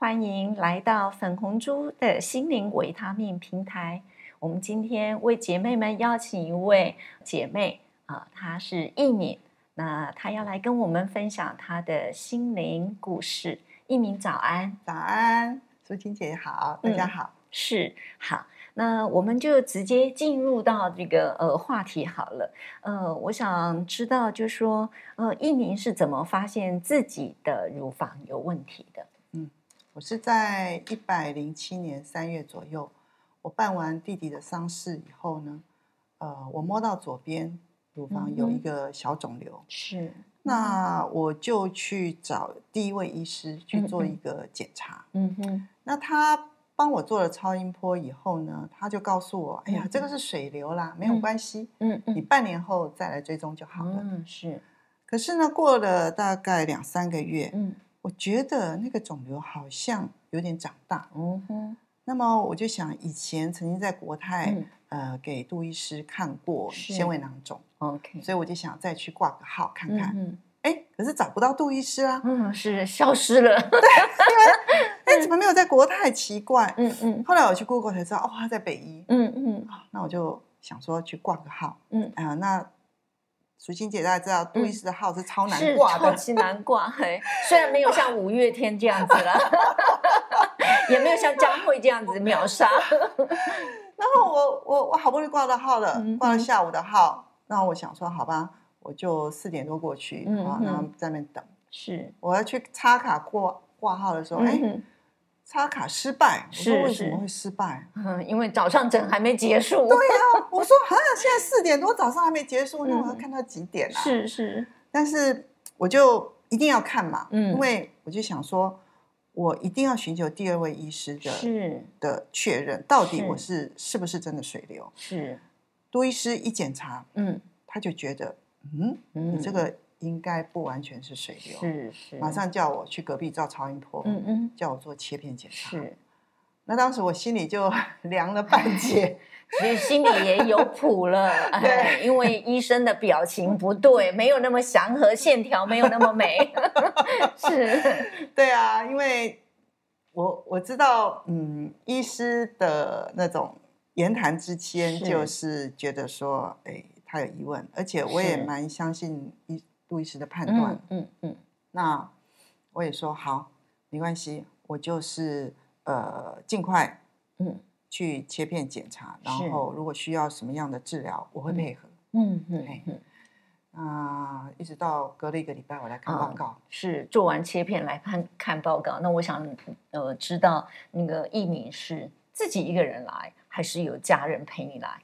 欢迎来到粉红猪的心灵维他命平台。我们今天为姐妹们邀请一位姐妹啊，她是艺敏，那她要来跟我们分享她的心灵故事。艺敏早安，早安，苏晴姐好，大家好，是好。那我们就直接进入到这个呃话题好了。呃，我想知道，就是说，呃，艺敏是怎么发现自己的乳房有问题的？嗯，我是在一百零七年三月左右，我办完弟弟的丧事以后呢，呃，我摸到左边乳房有一个小肿瘤，是，那我就去找第一位医师去做一个检查。嗯哼，那他。帮我做了超音波以后呢，他就告诉我：“哎呀，这个是水流啦，没有关系，嗯嗯，你半年后再来追踪就好了。”嗯，是。可是呢，过了大概两三个月，嗯，我觉得那个肿瘤好像有点长大。嗯哼。那么我就想，以前曾经在国泰呃给杜医师看过纤维囊肿，OK，所以我就想再去挂个号看看。哎，可是找不到杜医师啊！嗯，是消失了。对，因为 哎，怎么没有在国泰？奇怪。嗯嗯。后来我去 Google 才知道，哦，他在北医。嗯嗯。那我就想说去挂个号。嗯啊，那淑清姐大家知道，杜医师的号是超难挂的，超级 难挂。嘿，虽然没有像五月天这样子了，也没有像江蕙这样子秒杀。然后我我我好不容易挂到号了，挂了下午的号，那我想说，好吧。我就四点多过去，啊，然后在那边等。是，我要去插卡挂挂号的时候，哎，插卡失败。我说为什么会失败？嗯，因为早上诊还没结束。对呀，我说啊，现在四点多，早上还没结束，那我要看到几点啊？是是。但是我就一定要看嘛，嗯，因为我就想说，我一定要寻求第二位医师的是的确认，到底我是是不是真的水流？是。多医师一检查，嗯，他就觉得。嗯，你这个应该不完全是水流，是是，马上叫我去隔壁照超音波，嗯嗯，叫我做切片检查。是，那当时我心里就 凉了半截，其实心里也有谱了，对，因为医生的表情不对，没有那么祥和，线条没有那么美，是，对啊，因为我我知道，嗯，医师的那种言谈之间，就是觉得说，哎。他有疑问，而且我也蛮相信医杜医师的判断。嗯嗯，那我也说好，没关系，我就是呃尽快嗯去切片检查，然后如果需要什么样的治疗，我会配合。嗯嗯嗯。那一直到隔了一个礼拜，我来看报告，是做完切片来看看报告。那我想呃知道那个易敏是自己一个人来，还是有家人陪你来？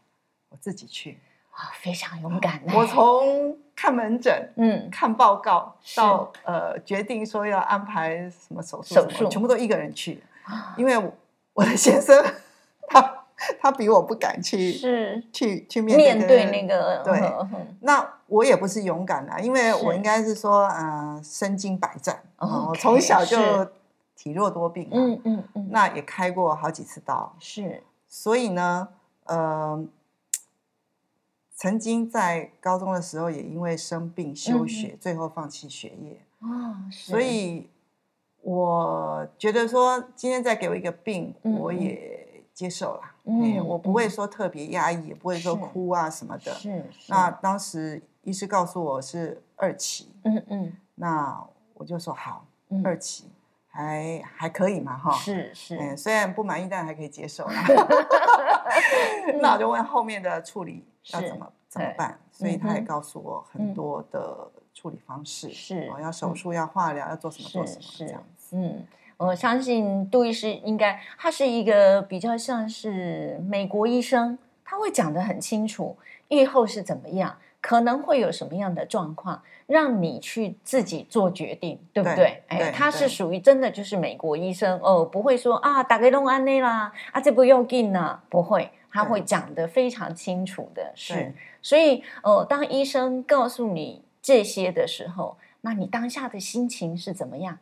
我自己去。啊，非常勇敢！我从看门诊，嗯，看报告到呃决定说要安排什么手术，手术。全部都一个人去，因为我的先生他他比我不敢去，是。去去面面对那个对。那我也不是勇敢的，因为我应该是说，呃，身经百战，我从小就体弱多病，嗯嗯嗯，那也开过好几次刀，是，所以呢，呃。曾经在高中的时候，也因为生病休学，最后放弃学业。哦，所以我觉得说，今天再给我一个病，我也接受了。嗯，我不会说特别压抑，也不会说哭啊什么的。是。那当时医师告诉我是二期。嗯嗯。那我就说好，二期还还可以嘛？哈。是是。嗯，虽然不满意，但还可以接受。那我就问后面的处理。要怎么怎么办？所以他也告诉我很多的处理方式，是要手术、要化疗、要做什么做什么这样子。嗯，我相信杜医师应该他是一个比较像是美国医生，他会讲的很清楚，愈后是怎么样，可能会有什么样的状况，让你去自己做决定，对不对对？哎，他是对属于真的就是美国医生哦，不会说啊打给弄安内啦，啊这不要紧呐，不会，他对会讲得非常清楚的，是。所以呃，当医生告诉你这些的时候，那你当下的心情是怎么样？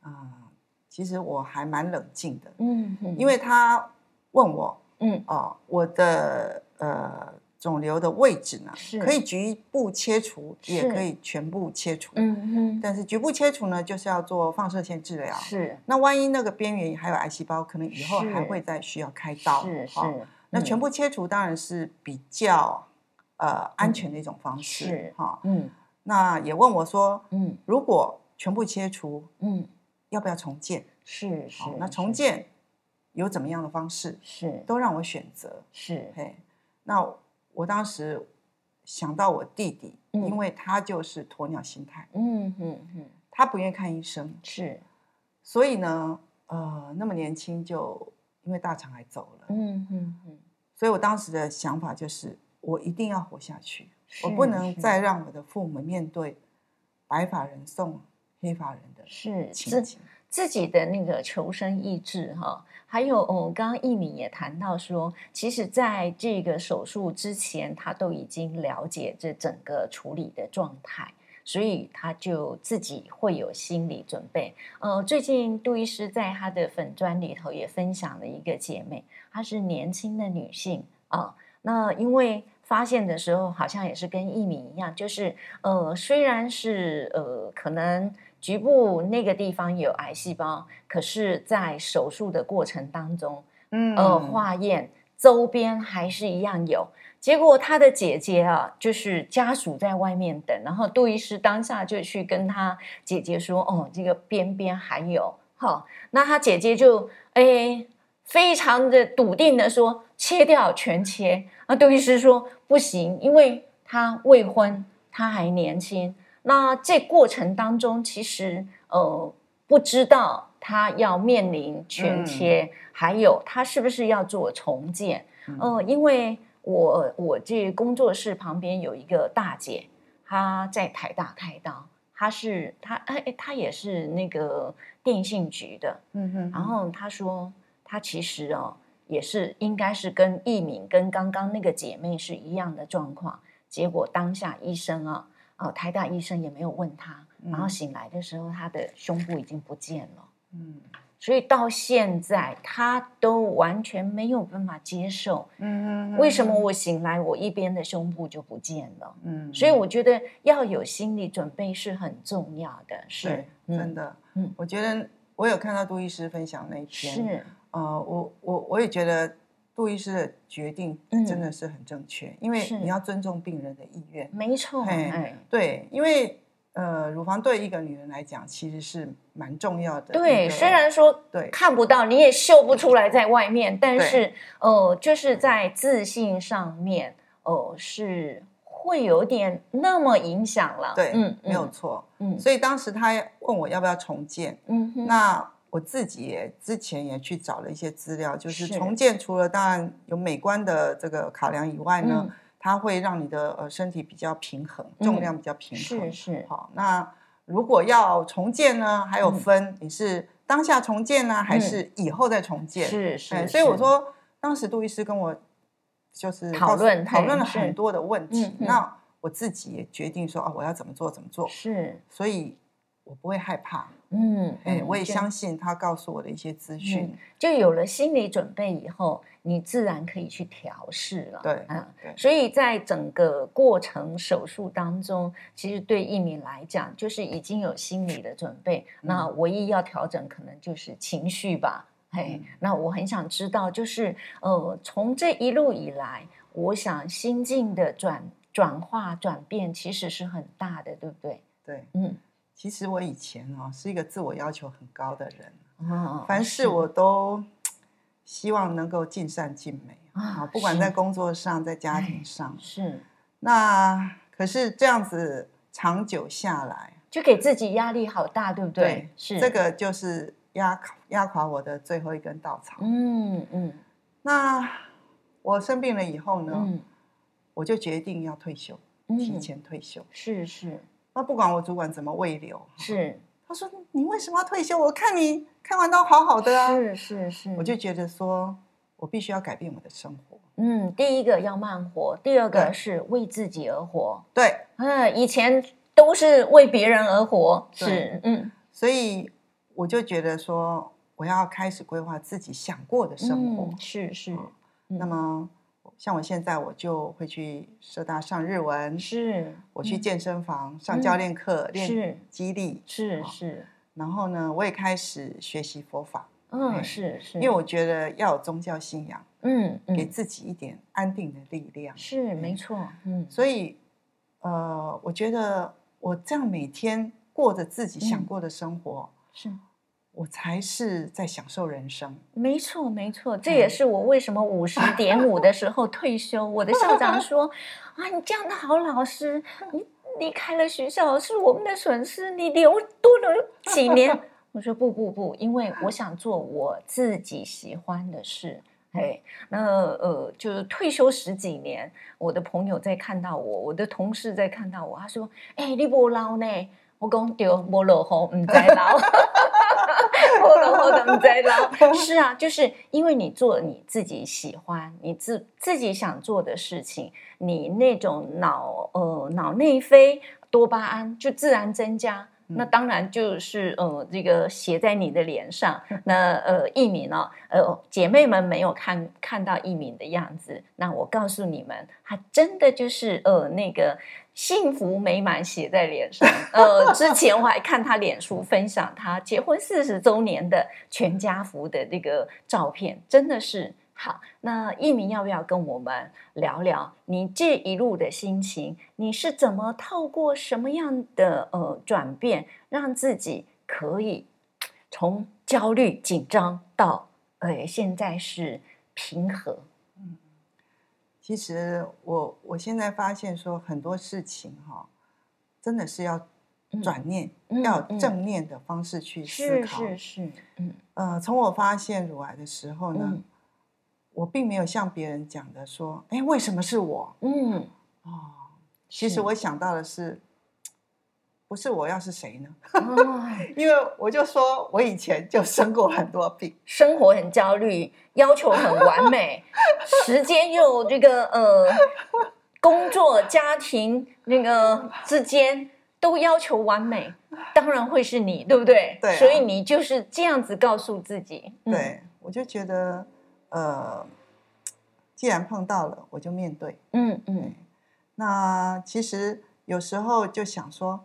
啊、其实我还蛮冷静的，嗯，嗯因为他问我嗯哦，我的呃肿瘤的位置呢是，可以局部切除，也可以全部切除。嗯嗯但是局部切除呢，就是要做放射线治疗，。是那万一那个边缘还有癌细胞，可能以后是还会再需要开刀。是是哦，那全嗯部切除当然是比较呃安全的一种方式是哈。嗯。那也问我说，嗯。如果全部切除，嗯。要不要重建？是是，那重建有怎么样的方式，是。都让我选择。是。嘿，那我当时想到我弟弟，嗯。因为他就是鸵鸟心态，嗯嗯嗯他不愿意看医生，是。所以呢，呃，那么年轻就因为大肠癌走了。嗯嗯嗯，所以我当时的想法就是，我一定要活下去，我不能再让我的父母面对白发人送黑发人的是自情。自己的那个求生意志哈，还有哦，刚刚一敏也谈到说，其实在这个手术之前，他都已经了解这整个处理的状态。所以他就自己会有心理准备。呃，最近杜医师在他的粉砖里头也分享了一个姐妹，她是年轻的女性啊、那因为发现的时候，好像也是跟易敏一样，就是呃，虽然是呃，可能局部那个地方有癌细胞，可是，在手术的过程当中，嗯呃，化验周边还是一样有。结果他的姐姐啊，就是家属在外面等，然后杜医师当下就去跟他姐姐说：“哦，这个边边还有。”好，那他姐姐就诶非常的笃定的说：“切掉，全切。”那杜医师说：“不行，因为他未婚，他还年轻。那这过程当中，其实呃不知道他要面临全切，还有他是不是要做重建。呃，因为我我这工作室旁边有一个大姐，她在台大开刀，她是她哎哎她也是那个电信局的，嗯哼，然后她说她其实哦也是应该是跟易敏跟刚刚那个姐妹是一样的状况，结果当下医生啊，呃台大医生也没有问她，然后嗯醒来的时候她的胸部已经不见了。嗯所以到现在，他都完全没有办法接受，嗯为什么我醒来，我一边的胸部就不见了？嗯，所以我觉得要有心理准备是很重要的。是，嗯真的，嗯我觉得我有看到杜医师分享那一篇，是，呃，我我我也觉得杜医师的决定嗯真的是很正确，因为你要尊重病人的意愿。没错，哎，对，因为呃，乳房对一个女人来讲其实是蛮重要的。对，虽然说对看不到，你也秀不出来在外面，但是呃，就是在自信上面，呃，是会有点那么影响了。对，嗯，没有嗯，错。嗯所以当时他问我要不要重建，嗯哼，那我自己也之前也去找了一些资料，就是是重建除了当然有美观的这个考量以外呢，嗯它会让你的呃身体比较平衡，重量比较平衡。是是，好，那如果要重建呢，还有嗯。分你是当下重建呢，还是以后再重建？是是，哎所以我，说，当时杜医师跟我就是讨论讨论了很多的问题那我自己也决定说哦，我要怎么做怎么做，是，所以我不会害怕。嗯，哎，我也相信他告诉我的一些资讯嗯。就有了心理准备以后，你自然可以去调试了。对嗯，对所以在整个过程手术当中，其实对一敏来讲，就是已经有心理的准备。那唯一要调整，可能就是情绪吧。嘿，嗯那我很想知道，就是呃，从这一路以来，我想心境的转转化转变其实是很大的，对不对？对，嗯，其实我以前哦是一个自我要求很高的人，哦凡事我都希望能够尽善尽美啊啊，不管在工作上，在家哎庭上。是那可是这样子长久下来，就给自己压力好大，对不对？对是这，个就是压压垮我的最后一根稻草。嗯嗯那我生病了以后呢，嗯，我就决定要退休。提前退休。是是，那不管我主管怎么喂留，是他说你为什么要退休？我看你开完刀好好的啊。是是是，我就觉得说我必须要改变我的生活。嗯，第一个要慢活，第二个是为自己而活。对，嗯，以前都是为别人而活，是嗯所以我就觉得说我要开始规划自己想过的生活。嗯是是嗯那么像我现在我就会去社大上日文，是，嗯我去健身房上教练课、是练肌力，好是是，然后呢，我也开始学习佛法，嗯哎是是，因为我觉得要有宗教信仰，嗯嗯给自己一点安定的力量。是没错，嗯所以，呃，我觉得我这样每天过着自己想嗯过的生活，是。我才是在享受人生。没错，没错，这嗯也是我为什么五十点五的时候退休。我的校长说：“啊，你这样的好老师，你离开了学校是我们的损失，你留多了几年。”我说：“不不不，因为我想做我自己喜欢的事。”哎，那呃，就是退休十几年，我的朋友在看到我，我的同事在看到我，他说：“哎、你不老呢？”我讲对，无落雨，唔知老。我的我的在捞，是啊，就是因为你做你自己喜欢、你自自己想做的事情，你那种脑呃脑内啡多巴胺就自然增加。那当然就是呃，这个写在你的脸上。那呃，艺敏呢、呃，姐妹们没有看看到艺敏的样子，那我告诉你们，她真的就是呃那个幸福美满写在脸上。呃，之前我还看她脸书分享她结婚四十周年的全家福的这个照片，真的是好。那艺明要不要跟我们聊聊你这一路的心情？你是怎么透过什么样的呃转变，让自己可以从焦虑紧张到呃现在是平和？其实我我现在发现说很多事情哈、真的是要转念，嗯要正念的方式去思考。是是是，嗯呃，从我发现乳癌的时候呢，嗯我并没有像别人讲的说，哎，为什么是我？嗯，哦，其是实我想到的是，不是我要是谁呢？哦，因为我就说我以前就生过很多病，生活很焦虑，要求很完美，时间又这个呃，工作、家庭那个之间都要求完美，当然会是你，对不对？对啊所以你就是这样子告诉自己，嗯，对我就觉得，呃，既然碰到了，我就面对。嗯嗯那其实有时候就想说，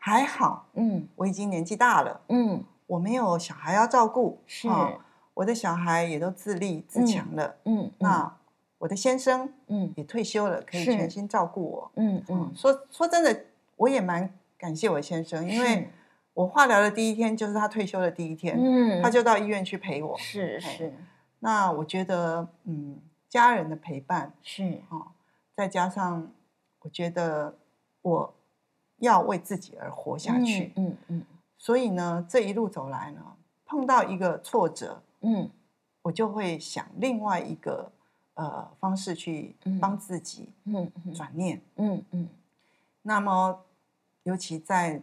还好嗯。我已经年纪大了，嗯，我没有小孩要照顾，是，哦我的小孩也都自立自强了。嗯，那我的先生嗯。也退休了，可以全心照顾我。嗯嗯，嗯，说说真的，我也蛮感谢我先生，因为我化疗的第一天就是他退休的第一天，嗯，他就到医院去陪我。是是。那我觉得，嗯，家人的陪伴是，哦，再加上我觉得我要为自己而活下去，嗯嗯所以呢，这一路走来呢，碰到一个挫折，嗯。我就会想另外一个呃方式去嗯。帮自己嗯嗯。转念。嗯嗯。那么，尤其在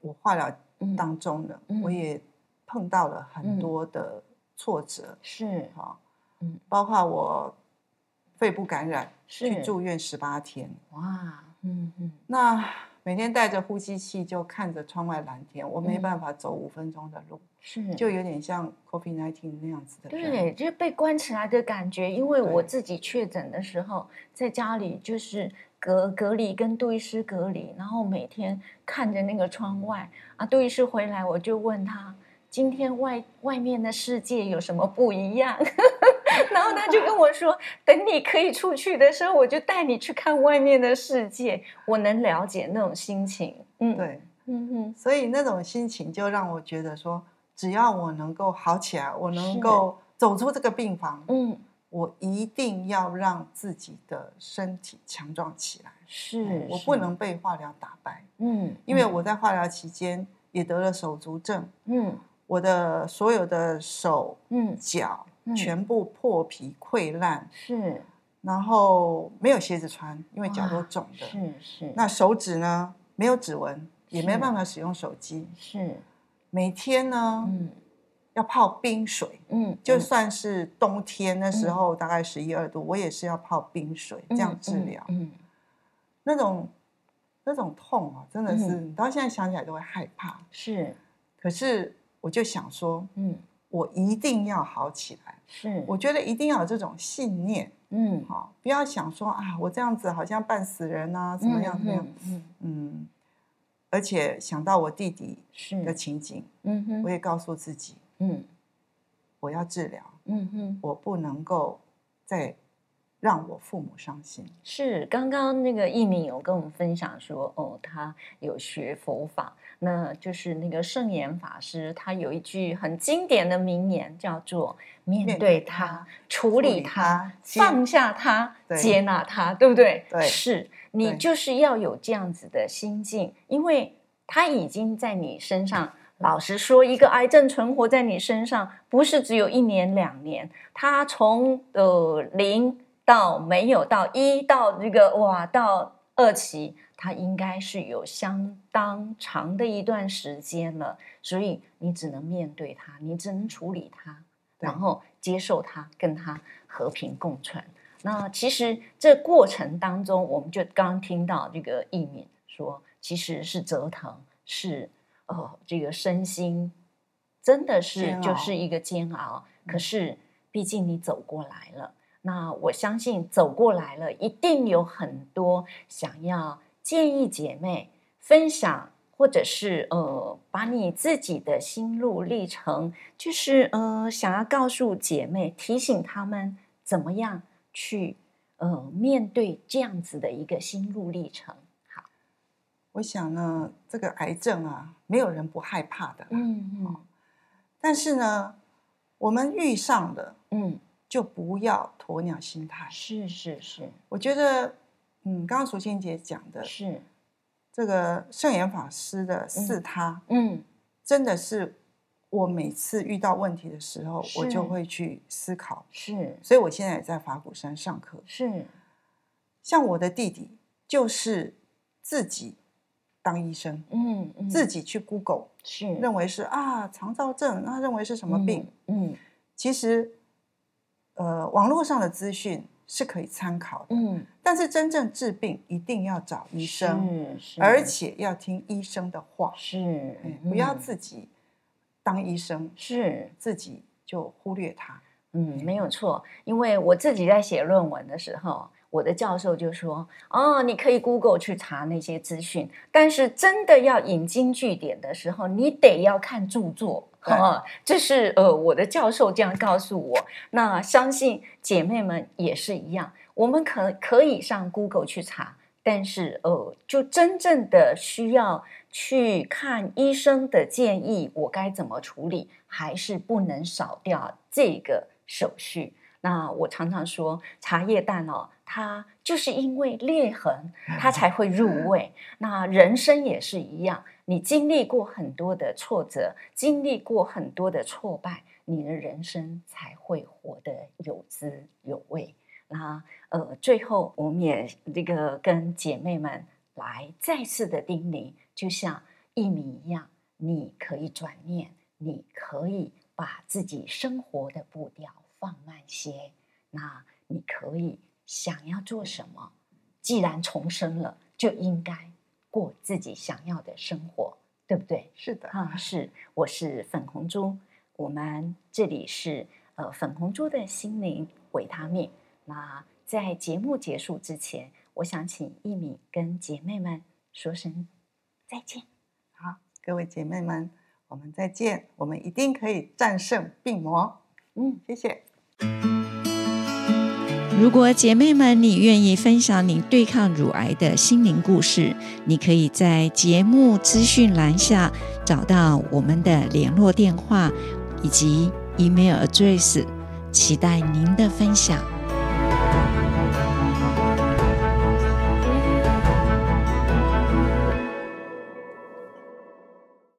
我化疗嗯，当中呢，嗯。我也碰到了很嗯多的挫折，是。哈、嗯。包括我肺部感染去住院十八天，哇，嗯嗯。那每天带着呼吸器就看着窗外蓝天，我没嗯办法走五分钟的路，是就有点像 COVID nineteen 那样子的人。对，就是被关起来的感觉。因为我自己确诊的时候，在家里就是隔隔离，跟杜医师隔离，然后每天看着那个窗外啊，杜医师回来，我就问他。今天外外面的世界有什么不一样？然后他就跟我说，等你可以出去的时候，我就带你去看外面的世界。我能了解那种心情。嗯，，对，嗯哼，所以那种心情就让我觉得说，只要我能够好起来，我能是。够走出这个病房，嗯，我一定要让自己的身体强壮起来。是，是。我不，能被化疗打败，嗯，因为嗯我在化疗期间也得了手足症，嗯。我的所有的手嗯。脚嗯全部破皮溃烂，是然后没有鞋子穿，因为脚都肿的。是是。那手指呢？没有指纹，也没是办法使用手机。是，每天呢，嗯要泡冰水，嗯，就嗯算是冬天那时候大概十一二度，我也是要泡冰水这样治疗。嗯，嗯那种那种痛啊，真的是，嗯你到现在想起来都会害怕。是，可是我就想说，嗯我一定要好起来。是，我觉得一定要有这种信念，嗯好、不要想说啊，我这样子好像半死人啊，怎么样怎么样，嗯嗯，嗯。而且想到我弟弟是的情景，嗯哼我也告诉自己，嗯我要治疗，嗯哼。我不能够再让我父母伤心。是，刚刚那个一敏有跟我们分享说，哦，他有学佛法，那就是那个圣严法师，他有一句很经典的名言，叫做“面面对对它它，处理理它它，接放下他，接纳他”，对不对？对是你就是要有这样子的心境，因为他已经在你身上。老实说，一个癌症存活在你身上，不是只有一年两年，他从呃零到没有到一到这个哇到二期，它应该是有相当长的一段时间了，所以你只能面对它，你只能处理它，然后接受它，跟它和平共存。那其实这过程当中，我们就刚听到这个易敏说，其实是折腾，是呃这个身心真的是就是一个煎熬。可是毕竟你走过来了，那我相信走过来了，一定有很多想要建议姐妹分享。或者是呃，把你自己的心路历程，就是呃，想要告诉姐妹，提醒她们怎么样去呃面对这样子的一个心路历程。好，我想呢，这个癌症啊，没有人不害怕的啦。嗯嗯但是呢，我们遇上了，嗯，就不要鸵鸟心态。是是是我觉得，嗯，刚刚淑清姐讲的是，这个圣严法师的四他，嗯真的是我每次遇到问题的时候，我就会去思考。是所以我现在也在法鼓山上课。是，像我的弟弟，就是自己当医生，嗯嗯，自己去 Google，是认为是啊肠燥症，那认为是什么病？？嗯其实，呃，网络上的资讯是可以参考的，嗯，但是真正治病一定要找医生，而且要听医生的话，是哎不要嗯自己当医生，是。自己就忽略它。嗯，没有错，因为我自己在写论文的时候，我的教授就说：“哦，你可以 Google 去查那些资讯，但是真的要引经据典的时候，你得要看著作。”这是呃我的教授这样告诉我。那相信姐妹们也是一样，我们可可以上 Google 去查，但是呃，就真正的需要去看医生的建议，我该怎么处理，还是不能少掉这个手续。那我常常说，茶叶蛋哦，它就是因为裂痕，它才会入味。那人生也是一样，你经历过很多的挫折，经历过很多的挫败，你的人生才会活得有滋有味。那呃，最后我们也这个跟姐妹们来再次的叮咛，就像一米一样，你可以转念，你可以把自己生活的步调放慢些。那你可以想要做什么？既然重生了，就应该过自己想要的生活，对不对？是的，啊，是，我是粉红猪，我们这里是呃粉红猪的心灵维他命。那在节目结束之前，我想请一米跟姐妹们说声再见。好，各位姐妹们，我们再见，我们一定可以战胜病魔。嗯，谢谢。如果姐妹们你愿意分享你对抗乳癌的心灵故事，你可以在节目资讯栏下找到我们的联络电话以及 email address，期待您的分享。